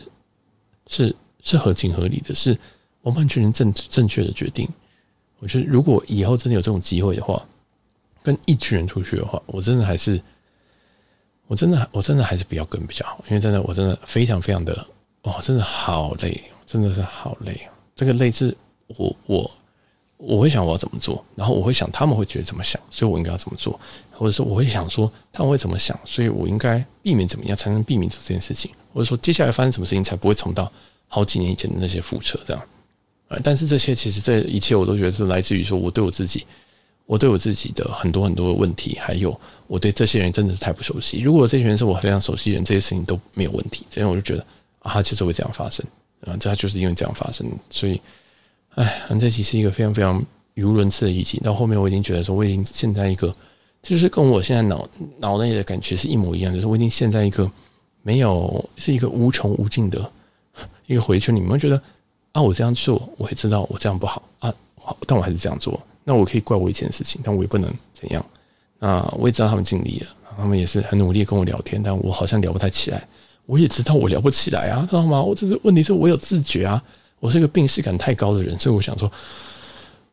S1: 是是合情合理的，是完完全全正正确的决定。我觉得，如果以后真的有这种机会的话，跟一群人出去的话，我真的还是。我真的，我真的还是不要跟比较好，因为真的，我真的非常非常的，哦，真的好累，真的是好累。这个累是，我我我会想我要怎么做，然后我会想他们会觉得怎么想，所以我应该要怎么做，或者说我会想说他们会怎么想，所以我应该避免怎么样才能避免这件事情，或者说接下来发生什么事情才不会重蹈好几年以前的那些覆辙这样。啊但是这些其实这一切我都觉得是来自于说我对我自己。我对我自己的很多很多的问题，还有我对这些人真的是太不熟悉。如果这些人是我非常熟悉的人，这些事情都没有问题。这样我就觉得啊，就是会这样发生啊，这就是因为这样发生。所以，哎，这其实一个非常非常语无伦次的疫情。到后面我已经觉得说，我已经陷在一个，就是跟我现在脑脑内的感觉是一模一样，就是我已经陷在一个没有是一个无穷无尽的 一个回圈里面。你们觉得啊，我这样做，我也知道我这样不好啊，好，但我还是这样做。那我可以怪我以前的事情，但我也不能怎样。那我也知道他们尽力了，他们也是很努力跟我聊天，但我好像聊不太起来。我也知道我聊不起来啊，知道吗？我这是问题是我有自觉啊，我是一个病视感太高的人，所以我想说，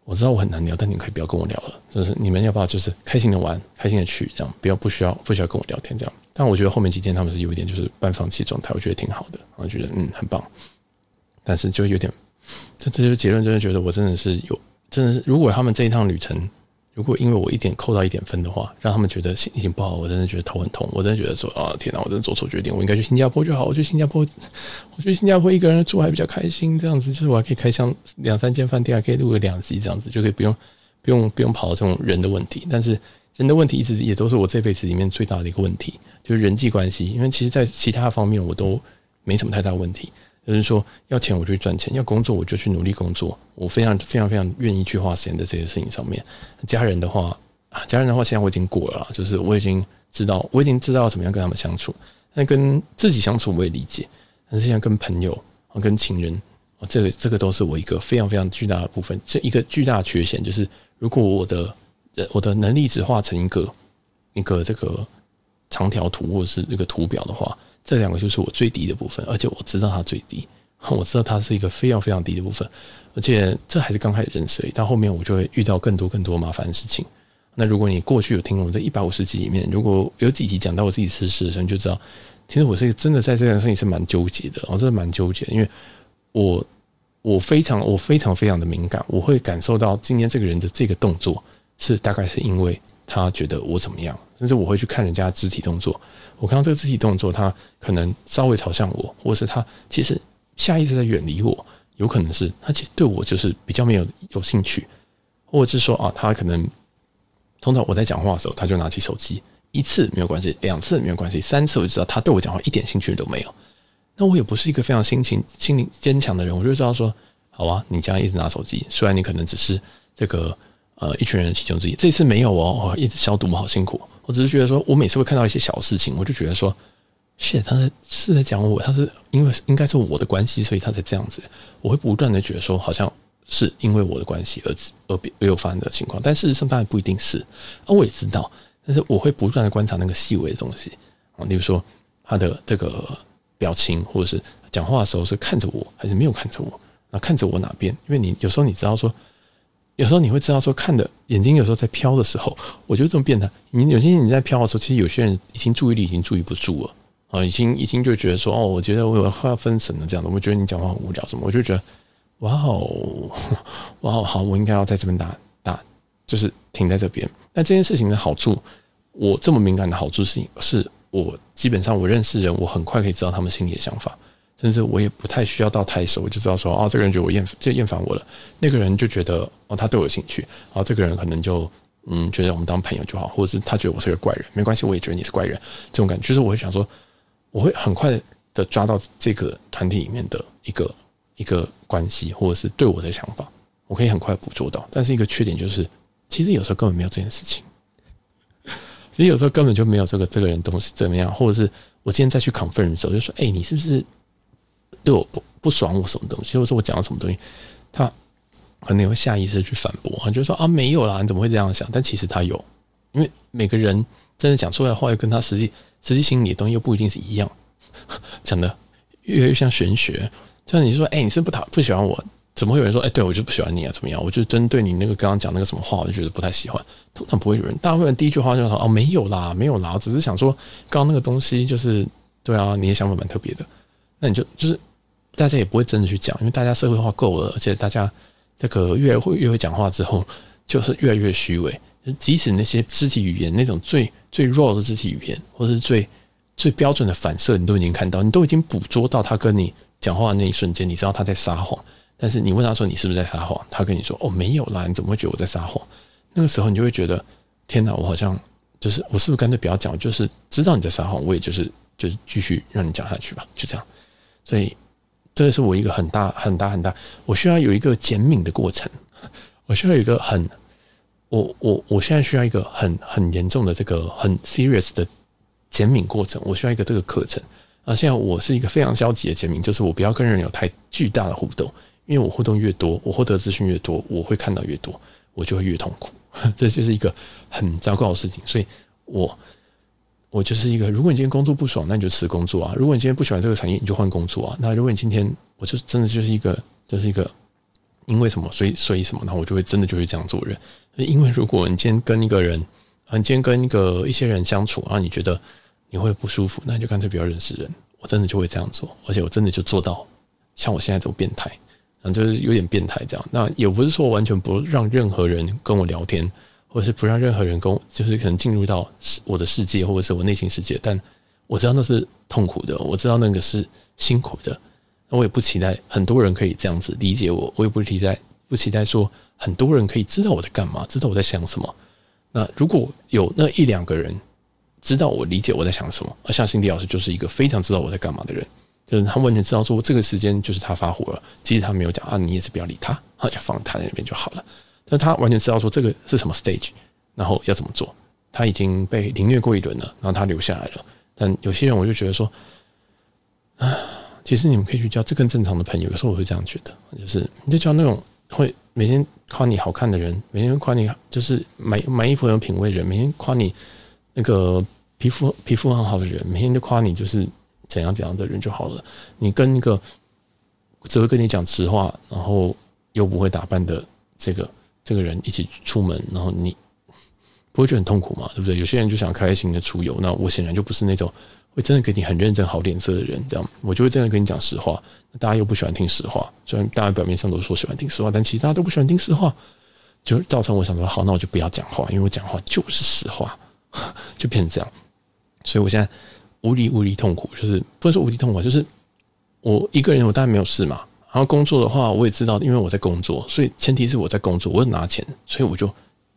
S1: 我知道我很难聊，但你可以不要跟我聊了，就是你们要不要就是开心的玩，开心的去，这样不要不需要不需要跟我聊天这样。但我觉得后面几天他们是有一点就是半放弃状态，我觉得挺好的，我觉得嗯很棒，但是就有点，这这就结论，真的觉得我真的是有。真的是，如果他们这一趟旅程，如果因为我一点扣到一点分的话，让他们觉得心情不好，我真的觉得头很痛。我真的觉得说啊，天哪，我真的做错决定，我应该去新加坡就好。我去新加坡，我去新加坡一个人住还比较开心，这样子就是我还可以开箱两三间饭店，还可以录个两集，这样子就可以不用不用不用跑这种人的问题。但是人的问题一直也都是我这辈子里面最大的一个问题，就是人际关系。因为其实，在其他方面我都没什么太大问题。就是说，要钱我就去赚钱，要工作我就去努力工作。我非常非常非常愿意去花时间在这些事情上面。家人的话，家人的话，现在我已经过了，就是我已经知道，我已经知道怎么样跟他们相处。那跟自己相处我也理解，但是现在跟朋友、跟情人，这个这个都是我一个非常非常巨大的部分。这一个巨大缺陷就是，如果我的我的能力只画成一个一个这个长条图或者是这个图表的话。这两个就是我最低的部分，而且我知道它最低，我知道它是一个非常非常低的部分，而且这还是刚开始认识而已，到后面我就会遇到更多更多麻烦的事情。那如果你过去有听我这一百五十集里面，如果有几集讲到我自己私事的时候，你就知道，其实我是真的在这件事情是蛮纠结的，我真的蛮纠结，因为我我非常我非常非常的敏感，我会感受到今天这个人的这个动作是大概是因为他觉得我怎么样，甚至我会去看人家肢体动作，我看到这个肢体动作，他可能稍微朝向我，或者是他其实下意识在远离我，有可能是他其实对我就是比较没有有兴趣，或者是说啊，他可能通常我在讲话的时候，他就拿起手机，一次没有关系，两次没有关系，三次我就知道他对我讲话一点兴趣都没有。那我也不是一个非常心情心灵坚强的人，我就知道说，好啊，你这样一直拿手机，虽然你可能只是这个呃一群人其中之一，这次没有哦，一直消毒好辛苦。我只是觉得说，我每次会看到一些小事情，我就觉得说，shit，他在是在讲我，他是因为应该是我的关系，所以他才这样子。我会不断的觉得说，好像是因为我的关系而而而有发生的情况，但事实上当然不一定是。啊，我也知道，但是我会不断的观察那个细微的东西啊，例如说他的这个。表情，或者是讲话的时候是看着我还是没有看着我？那看着我哪边？因为你有时候你知道说，有时候你会知道说，看的眼睛有时候在飘的时候，我觉得这么变态。你有些你在飘的时候，其实有些人已经注意力已经注意不住了啊，已经已经就觉得说，哦，我觉得我有快要分神了这样的。我觉得你讲话很无聊什么，我就觉得，哇哦，哇哦，好，我应该要在这边打打，就是停在这边。但这件事情的好处，我这么敏感的好处是是。我基本上我认识人，我很快可以知道他们心里的想法，甚至我也不太需要到太熟，我就知道说，哦，这个人觉得我厌，这厌烦我了。那个人就觉得，哦，他对我有兴趣，然后这个人可能就，嗯，觉得我们当朋友就好，或者是他觉得我是个怪人，没关系，我也觉得你是怪人，这种感觉，就是我会想说，我会很快的抓到这个团体里面的一个一个关系，或者是对我的想法，我可以很快捕捉到。但是一个缺点就是，其实有时候根本没有这件事情。其实有时候根本就没有这个这个人东西怎么样，或者是我今天再去 confirm 的时候，就说：“哎，你是不是对我不不爽我什么东西？或者我讲了什么东西？”他可能会下意识去反驳，就说：“啊，没有啦，你怎么会这样想？”但其实他有，因为每个人真的讲出来的话，又跟他实际实际心里的东西又不一定是一样，讲的越来越像玄学。就像你说：“哎，你是不讨不喜欢我？”怎么会有人说，哎，对我就不喜欢你啊？怎么样？我就针对你那个刚刚讲那个什么话，我就觉得不太喜欢。通常不会有人，大部分人第一句话就说，哦，没有啦，没有啦，只是想说，刚刚那个东西就是，对啊，你的想法蛮特别的。那你就就是，大家也不会真的去讲，因为大家社会化够了，而且大家这个越会越会讲话之后，就是越来越虚伪。即使那些肢体语言那种最最弱的肢体语言，或是最最标准的反射，你都已经看到，你都已经捕捉到他跟你讲话的那一瞬间，你知道他在撒谎。但是你问他说，你是不是在撒谎？他跟你说，哦，没有啦，你怎么会觉得我在撒谎？那个时候你就会觉得天哪，我好像就是我是不是干脆不要讲？就是知道你在撒谎，我也就是就是继续让你讲下去吧，就这样。所以这是我一个很大很大很大，我需要有一个减敏的过程，我需要有一个很我我我现在需要一个很很严重的这个很 serious 的减敏过程，我需要一个这个课程。啊，现在我是一个非常消极的减敏，就是我不要跟人有太巨大的互动。因为我互动越多，我获得资讯越多，我会看到越多，我就会越痛苦。这就是一个很糟糕的事情。所以我我就是一个，如果你今天工作不爽，那你就辞工作啊；如果你今天不喜欢这个产业，你就换工作啊。那如果你今天，我就真的就是一个，就是一个，因为什么，所以所以什么，那我就会真的就会这样做人。因为如果你今天跟一个人，你今天跟一个一些人相处然啊，你觉得你会不舒服，那你就干脆不要认识人。我真的就会这样做，而且我真的就做到像我现在这种变态。嗯，就是有点变态这样。那也不是说完全不让任何人跟我聊天，或是不让任何人跟我，就是可能进入到我的世界，或者是我内心世界。但我知道那是痛苦的，我知道那个是辛苦的。那我也不期待很多人可以这样子理解我，我也不期待不期待说很多人可以知道我在干嘛，知道我在想什么。那如果有那一两个人知道我理解我在想什么，而像辛迪老师就是一个非常知道我在干嘛的人。就是他完全知道说这个时间就是他发火了，其实他没有讲啊，你也是不要理他，就放他那边就好了。那他完全知道说这个是什么 stage，然后要怎么做。他已经被凌虐过一轮了，然后他留下来了。但有些人我就觉得说，啊，其实你们可以去交这更正常的朋友。有时候我会这样觉得，就是你就交那种会每天夸你好看的人，每天夸你就是买买衣服很有品味的人，每天夸你那个皮肤皮肤很好的人，每天都夸你就是。怎样怎样的人就好了。你跟一个只会跟你讲实话，然后又不会打扮的这个这个人一起出门，然后你 不会觉得很痛苦吗？对不对？有些人就想开心的出游，那我显然就不是那种会真的给你很认真、好脸色的人，这样我就会真的跟你讲实话。大家又不喜欢听实话，虽然大家表面上都说喜欢听实话，但其实大家都不喜欢听实话，就造成我想说，好，那我就不要讲话，因为我讲话就是实话，就变成这样。所以我现在无离无离痛苦，就是不能说无离痛苦，就是我一个人，我当然没有事嘛。然后工作的话，我也知道，因为我在工作，所以前提是我在工作，我拿钱，所以我就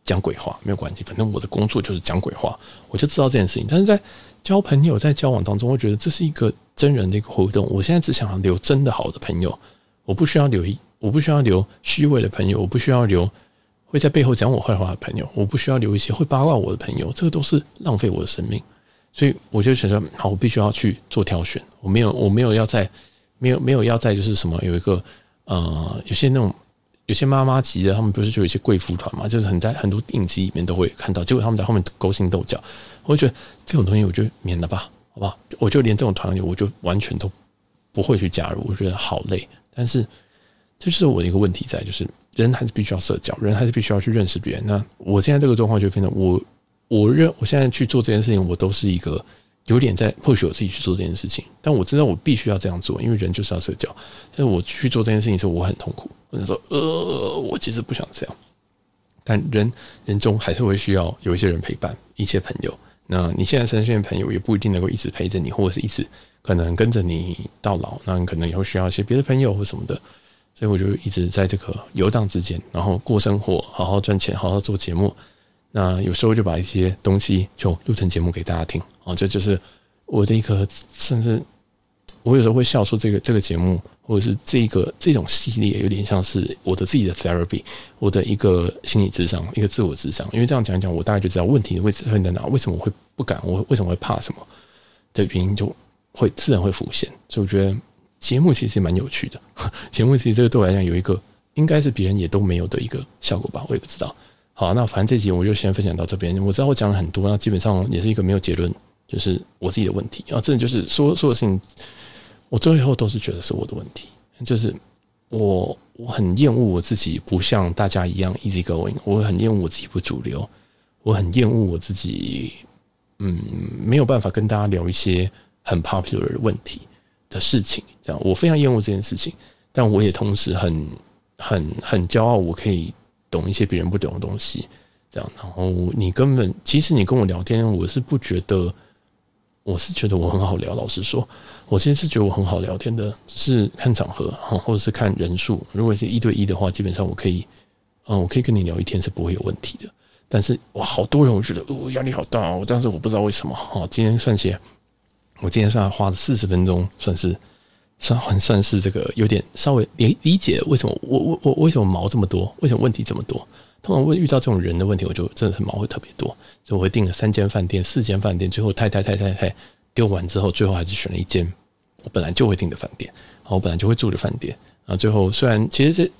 S1: 讲鬼话没有关系，反正我的工作就是讲鬼话，我就知道这件事情。但是在交朋友，在交往当中，我觉得这是一个真人的一个互动。我现在只想要留真的好的朋友，我不需要留，我不需要留虚伪的朋友，我不需要留会在背后讲我坏话的朋友，我不需要留一些会八卦我的朋友，这个都是浪费我的生命。所以我就想说，好，我必须要去做挑选。我没有，我没有要在，没有，没有要在，就是什么有一个呃，有些那种有些妈妈级的，他们不是就有一些贵妇团嘛，就是很在很多影集里面都会看到，结果他们在后面勾心斗角。我就觉得这种东西，我就免了吧，好不好？我就连这种团友，我就完全都不会去加入。我觉得好累。但是这就是我的一个问题在，就是人还是必须要社交，人还是必须要去认识别人。那我现在这个状况就变成我。我认我现在去做这件事情，我都是一个有点在 push 我自己去做这件事情，但我知道我必须要这样做，因为人就是要社交。但是我去做这件事情的时候，我很痛苦。我想说，呃，我其实不想这样。但人人中还是会需要有一些人陪伴，一些朋友。那你现在身边的朋友也不一定能够一直陪着你，或者是一直可能跟着你到老。那你可能以后需要一些别的朋友或什么的。所以我就一直在这个游荡之间，然后过生活，好好赚钱，好好做节目。那有时候就把一些东西就录成节目给大家听啊，这就是我的一个，甚至我有时候会笑说，这个这个节目或者是这个这种系列有点像是我的自己的 therapy，我的一个心理智商，一个自我智商。因为这样讲一讲，我大概就知道问题的位置会在哪，为什么我会不敢，我为什么会怕什么的原因就会自然会浮现。所以我觉得节目其实蛮有趣的，节目其实这个对我来讲有一个应该是别人也都没有的一个效果吧，我也不知道。好，那反正这集我就先分享到这边。我知道我讲了很多，那基本上也是一个没有结论，就是我自己的问题。啊真的就是说说的事情，我最后都是觉得是我的问题，就是我我很厌恶我自己不像大家一样 easy going，我很厌恶我自己不主流，我很厌恶我自己，嗯，没有办法跟大家聊一些很 popular 的问题的事情。这样，我非常厌恶这件事情，但我也同时很很很骄傲，我可以。懂一些别人不懂的东西，这样，然后你根本其实你跟我聊天，我是不觉得，我是觉得我很好聊。老实说，我其实是觉得我很好聊天的，只是看场合，或者是看人数。如果是一对一的话，基本上我可以，嗯，我可以跟你聊一天是不会有问题的。但是哇，好多人，我觉得哦，压力好大哦。但是我不知道为什么，哦，今天算起来，我今天算花了四十分钟，算是。算还算是这个有点稍微理理解为什么我我我为什么毛这么多，为什么问题这么多？通常会遇到这种人的问题，我就真的是毛会特别多，所以我会订了三间饭店、四间饭店，最后太太太太太丢完之后，最后还是选了一间我本来就会订的饭店，然后我本来就会住的饭店。啊最后虽然其实这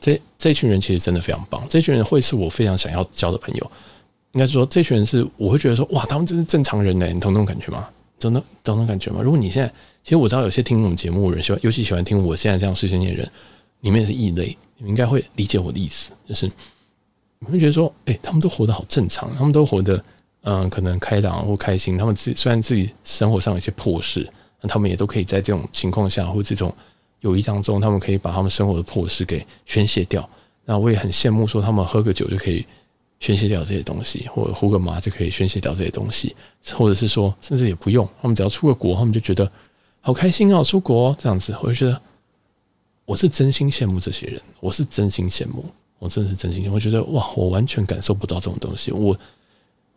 S1: 这这群人其实真的非常棒，这群人会是我非常想要交的朋友。应该说这群人是我会觉得说哇，他们真是正常人呢，你懂那种感觉吗？懂那懂那种感觉吗？如果你现在其实我知道有些听我们节目的人喜欢，尤其喜欢听我现在这样碎碎念的人，你们也是异类，你们应该会理解我的意思，就是你会觉得说，哎，他们都活得好正常，他们都活得嗯，可能开朗或开心，他们自己虽然自己生活上有些破事，那他们也都可以在这种情况下或这种友谊当中，他们可以把他们生活的破事给宣泄掉。那我也很羡慕说，他们喝个酒就可以宣泄掉这些东西，或者呼个麻就可以宣泄掉这些东西，或者是说，甚至也不用，他们只要出个国，他们就觉得。好开心哦，出国这样子，我就觉得我是真心羡慕这些人，我是真心羡慕，我真的是真心。我觉得哇，我完全感受不到这种东西。我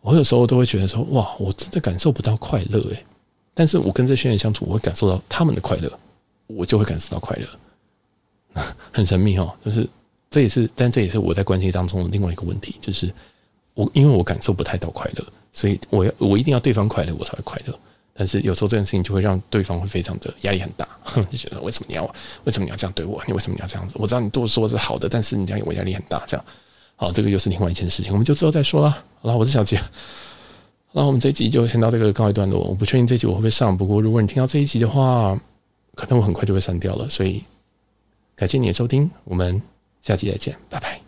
S1: 我有时候都会觉得说哇，我真的感受不到快乐诶。但是我跟这些人相处，我会感受到他们的快乐，我就会感受到快乐，很神秘哦。就是这也是，但这也是我在关系当中的另外一个问题，就是我因为我感受不太到快乐，所以我要我一定要对方快乐，我才会快乐。但是有时候这件事情就会让对方会非常的压力很大，就觉得为什么你要为什么你要这样对我？你为什么你要这样子？我知道你对我说是好的，但是你这样我压力很大。这样，好，这个又是另外一件事情，我们就之后再说了。好了，我是小杰，那我们这一集就先到这个告一段落。我不确定这集我会不会上，不过如果你听到这一集的话，可能我很快就会删掉了。所以感谢你的收听，我们下期再见，拜拜。